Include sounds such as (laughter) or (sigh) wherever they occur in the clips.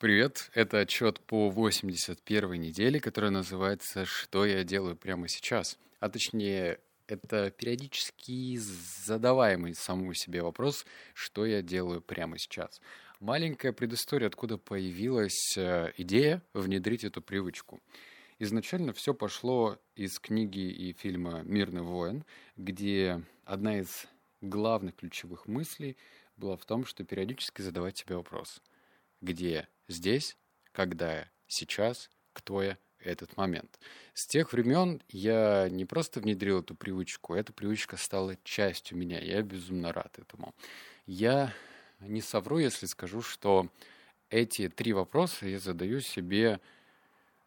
Привет, это отчет по 81 неделе, которая называется «Что я делаю прямо сейчас?». А точнее, это периодически задаваемый самому себе вопрос, что я делаю прямо сейчас. Маленькая предыстория, откуда появилась э, идея внедрить эту привычку. Изначально все пошло из книги и фильма «Мирный воин», где одна из главных ключевых мыслей была в том, что периодически задавать себе вопрос. Где здесь, когда я, сейчас, кто я, этот момент. С тех времен я не просто внедрил эту привычку, эта привычка стала частью меня. Я безумно рад этому. Я не совру, если скажу, что эти три вопроса я задаю себе,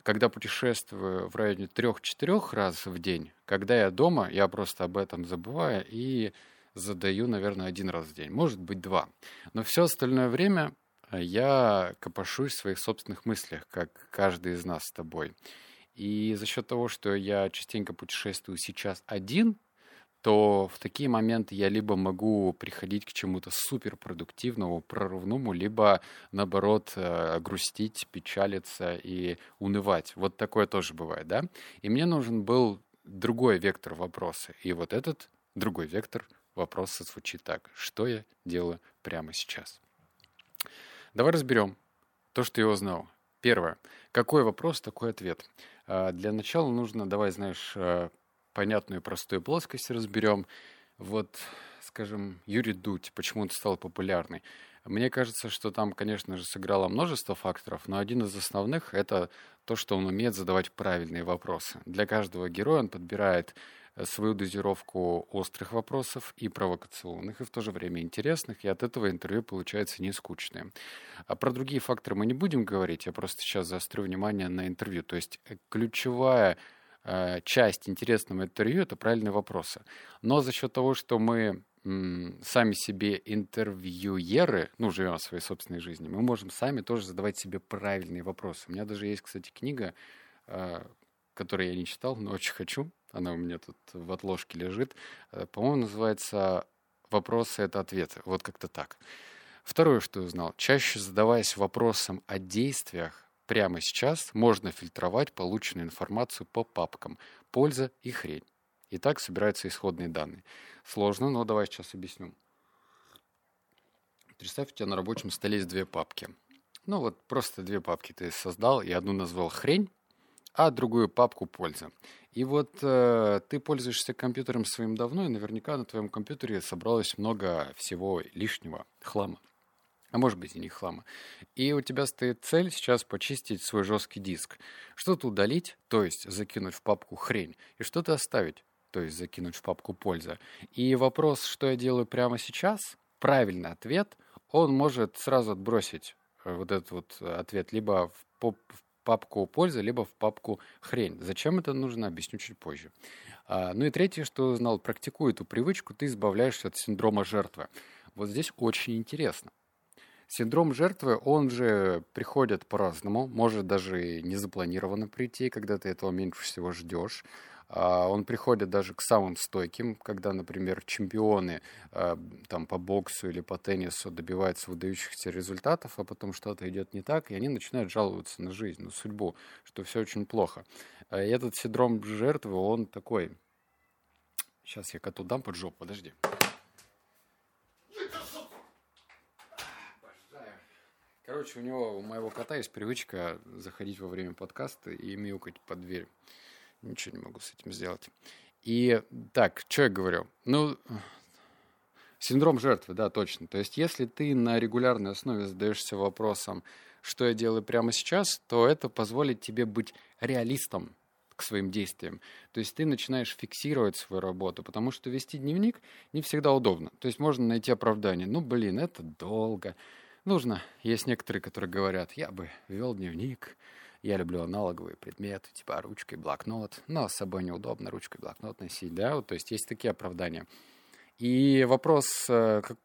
когда путешествую в районе трех-четырех раз в день. Когда я дома, я просто об этом забываю и задаю, наверное, один раз в день, может быть, два. Но все остальное время я копошусь в своих собственных мыслях, как каждый из нас с тобой. И за счет того, что я частенько путешествую сейчас один, то в такие моменты я либо могу приходить к чему-то суперпродуктивному, прорывному, либо, наоборот, э, грустить, печалиться и унывать. Вот такое тоже бывает, да? И мне нужен был другой вектор вопроса. И вот этот другой вектор вопроса звучит так. Что я делаю прямо сейчас? Давай разберем то, что я узнал. Первое. Какой вопрос, такой ответ. А, для начала нужно, давай, знаешь, а, понятную простую плоскость разберем. Вот, скажем, Юрий Дудь, почему он стал популярный. Мне кажется, что там, конечно же, сыграло множество факторов, но один из основных — это то, что он умеет задавать правильные вопросы. Для каждого героя он подбирает свою дозировку острых вопросов и провокационных, и в то же время интересных, и от этого интервью получается не скучное. А про другие факторы мы не будем говорить, я просто сейчас заострю внимание на интервью. То есть э, ключевая э, часть интересного интервью — это правильные вопросы. Но за счет того, что мы сами себе интервьюеры, ну, живем своей собственной жизни, мы можем сами тоже задавать себе правильные вопросы. У меня даже есть, кстати, книга, э, которую я не читал, но очень хочу. Она у меня тут в отложке лежит. Э, по-моему, называется «Вопросы — это ответы». Вот как-то так. Второе, что я узнал. Чаще задаваясь вопросом о действиях прямо сейчас, можно фильтровать полученную информацию по папкам «Польза» и «Хрень». И так собираются исходные данные. Сложно, но давай сейчас объясню. Представь, у тебя на рабочем столе есть две папки. Ну вот просто две папки ты создал, и одну назвал «Хрень», а другую папку «Польза». И вот э, ты пользуешься компьютером своим давно, и наверняка на твоем компьютере собралось много всего лишнего хлама. А может быть и не хлама. И у тебя стоит цель сейчас почистить свой жесткий диск. Что-то удалить, то есть закинуть в папку хрень, и что-то оставить, то есть закинуть в папку польза. И вопрос, что я делаю прямо сейчас, правильный ответ, он может сразу отбросить э, вот этот вот ответ либо в, в папку польза, либо в папку хрень. Зачем это нужно, объясню чуть позже. А, ну и третье, что узнал, практикуя эту привычку, ты избавляешься от синдрома жертвы. Вот здесь очень интересно. Синдром жертвы, он же приходит по-разному, может даже и незапланированно прийти, когда ты этого меньше всего ждешь. А, он приходит даже к самым стойким, когда, например, чемпионы а, там, по боксу или по теннису добиваются выдающихся результатов, а потом что-то идет не так, и они начинают жаловаться на жизнь, на судьбу, что все очень плохо. А, и этот синдром жертвы, он такой... Сейчас я коту дам под жопу, подожди. Короче, у него, у моего кота есть привычка заходить во время подкаста и мяукать под дверь. Ничего не могу с этим сделать. И так, что я говорю? Ну, синдром жертвы, да, точно. То есть, если ты на регулярной основе задаешься вопросом, что я делаю прямо сейчас, то это позволит тебе быть реалистом к своим действиям. То есть ты начинаешь фиксировать свою работу, потому что вести дневник не всегда удобно. То есть можно найти оправдание. Ну, блин, это долго. Нужно. Есть некоторые, которые говорят, я бы вел дневник, я люблю аналоговые предметы, типа ручка и блокнот, но с собой неудобно ручку и блокнот носить, да, вот, то есть есть такие оправдания. И вопрос, э, как,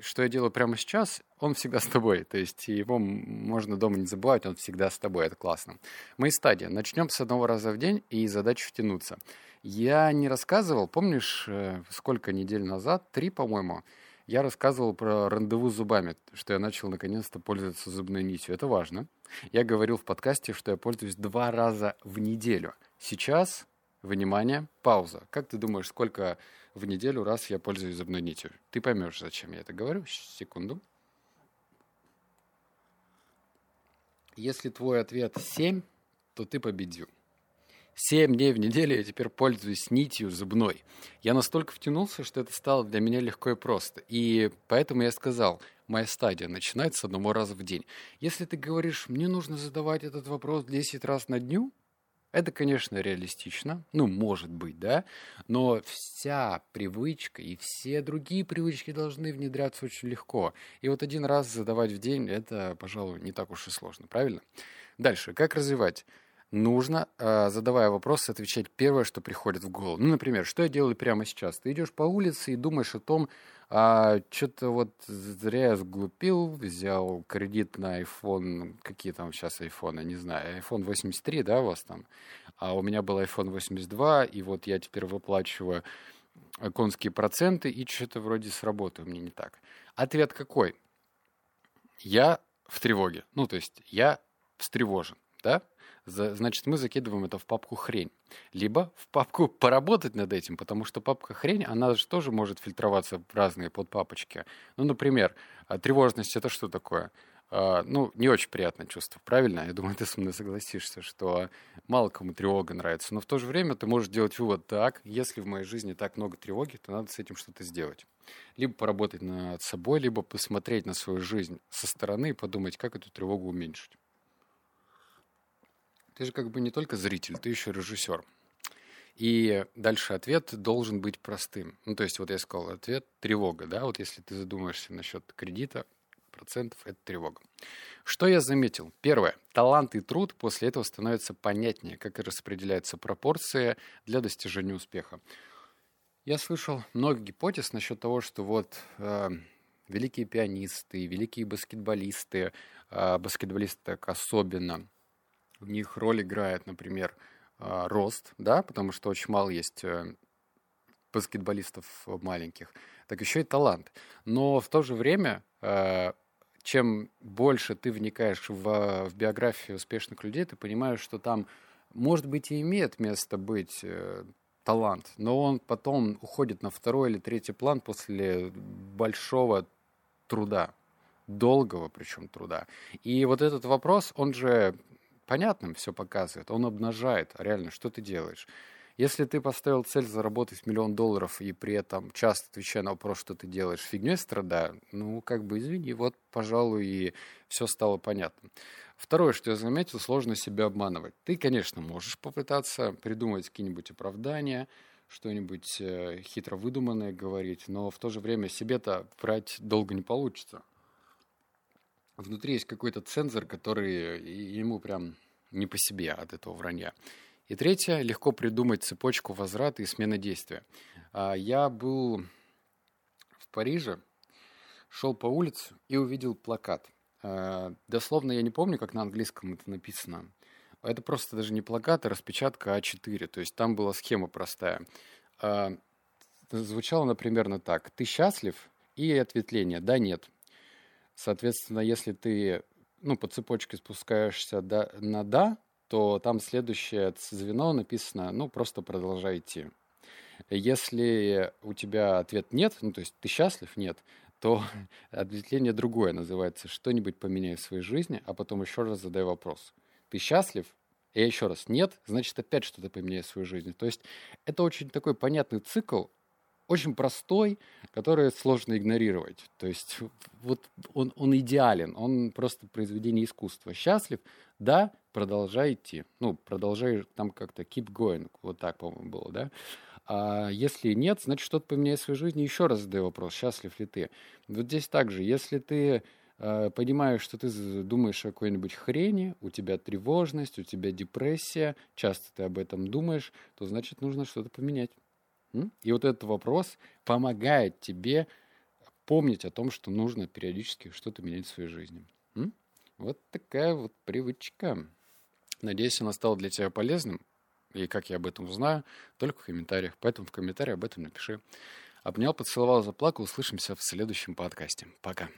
что я делаю прямо сейчас, он всегда с тобой. То есть его можно дома не забывать, он всегда с тобой, это классно. Мои стадии. Начнем с одного раза в день и задача втянуться. Я не рассказывал, помнишь, э, сколько недель назад, три, по-моему, я рассказывал про рандеву с зубами, что я начал наконец-то пользоваться зубной нитью. Это важно. Я говорил в подкасте, что я пользуюсь два раза в неделю. Сейчас, внимание, пауза. Как ты думаешь, сколько в неделю раз я пользуюсь зубной нитью? Ты поймешь, зачем я это говорю. Секунду. Если твой ответ 7, то ты победил. Семь дней в неделю я теперь пользуюсь нитью зубной. Я настолько втянулся, что это стало для меня легко и просто. И поэтому я сказал, моя стадия начинается одного раза в день. Если ты говоришь, мне нужно задавать этот вопрос 10 раз на дню, это, конечно, реалистично, ну, может быть, да, но вся привычка и все другие привычки должны внедряться очень легко. И вот один раз задавать в день, это, пожалуй, не так уж и сложно, правильно? Дальше, как развивать? Нужно, а, задавая вопросы, отвечать первое, что приходит в голову. Ну, например, что я делаю прямо сейчас? Ты идешь по улице и думаешь о том, а, что-то вот зря я сглупил, взял кредит на iPhone, какие там сейчас iPhone, не знаю, iPhone 83, да, у вас там? А у меня был iPhone 82, и вот я теперь выплачиваю конские проценты, и что-то вроде с работы у меня не так. Ответ какой? Я в тревоге. Ну, то есть я встревожен, да? значит, мы закидываем это в папку «хрень». Либо в папку «поработать над этим», потому что папка «хрень», она же тоже может фильтроваться в разные подпапочки. Ну, например, а, тревожность — это что такое? Uh, ну, не очень приятное чувство, правильно? Я думаю, ты со мной согласишься, что мало кому тревога нравится. Но в то же время ты можешь делать вывод так, если в моей жизни так много тревоги, то надо с этим что-то сделать. Либо поработать над собой, либо посмотреть на свою жизнь со стороны и подумать, как эту тревогу уменьшить. Ты же как бы не только зритель, ты еще режиссер. И дальше ответ должен быть простым. Ну, то есть, вот я сказал, ответ – тревога, да? Вот если ты задумаешься насчет кредита, процентов – это тревога. Что я заметил? Первое. Талант и труд после этого становятся понятнее, как и распределяются пропорции для достижения успеха. Я слышал много гипотез насчет того, что вот э, великие пианисты, великие баскетболисты, э, баскетболисты так особенно – в них роль играет, например, а, рост, да, потому что очень мало есть э, баскетболистов маленьких, так еще и талант. Но в то же время, э, чем больше ты вникаешь в, в биографию успешных людей, ты понимаешь, что там, может быть, и имеет место быть э, талант, но он потом уходит на второй или третий план после большого труда, долгого причем труда. И вот этот вопрос, он же понятным все показывает, он обнажает реально, что ты делаешь. Если ты поставил цель заработать миллион долларов и при этом часто отвечая на вопрос, что ты делаешь, фигней страдаю, ну, как бы, извини, вот, пожалуй, и все стало понятно. Второе, что я заметил, сложно себя обманывать. Ты, конечно, можешь попытаться придумать какие-нибудь оправдания, что-нибудь э, хитро выдуманное говорить, но в то же время себе-то врать долго не получится внутри есть какой-то цензор, который ему прям не по себе от этого вранья. И третье, легко придумать цепочку возврата и смены действия. А, я был в Париже, шел по улице и увидел плакат. А, дословно я не помню, как на английском это написано. Это просто даже не плакат, а распечатка А4. То есть там была схема простая. А, звучало, например, так. Ты счастлив? И ответвление. Да, нет. Соответственно, если ты ну, по цепочке спускаешься до, на «да», то там следующее звено написано, ну, просто продолжай идти. Если у тебя ответ «нет», ну, то есть ты счастлив, нет, то (laughs) ответвление другое называется «что-нибудь поменяй в своей жизни», а потом еще раз задай вопрос. Ты счастлив? И еще раз «нет», значит, опять что-то поменяй в своей жизни. То есть это очень такой понятный цикл, очень простой, который сложно игнорировать. То есть вот он, он идеален, он просто произведение искусства. Счастлив? Да, продолжай идти. Ну, продолжай там как-то keep going. Вот так, по-моему, было, да? А если нет, значит, что-то поменяй в своей жизни. Еще раз задаю вопрос, счастлив ли ты? Вот здесь также, если ты э, понимаешь, что ты думаешь о какой-нибудь хрени, у тебя тревожность, у тебя депрессия, часто ты об этом думаешь, то значит, нужно что-то поменять. И вот этот вопрос помогает тебе помнить о том, что нужно периодически что-то менять в своей жизни. Вот такая вот привычка. Надеюсь, она стала для тебя полезным. И как я об этом узнаю, только в комментариях. Поэтому в комментариях об этом напиши. Обнял, поцеловал, заплакал. Услышимся в следующем подкасте. Пока.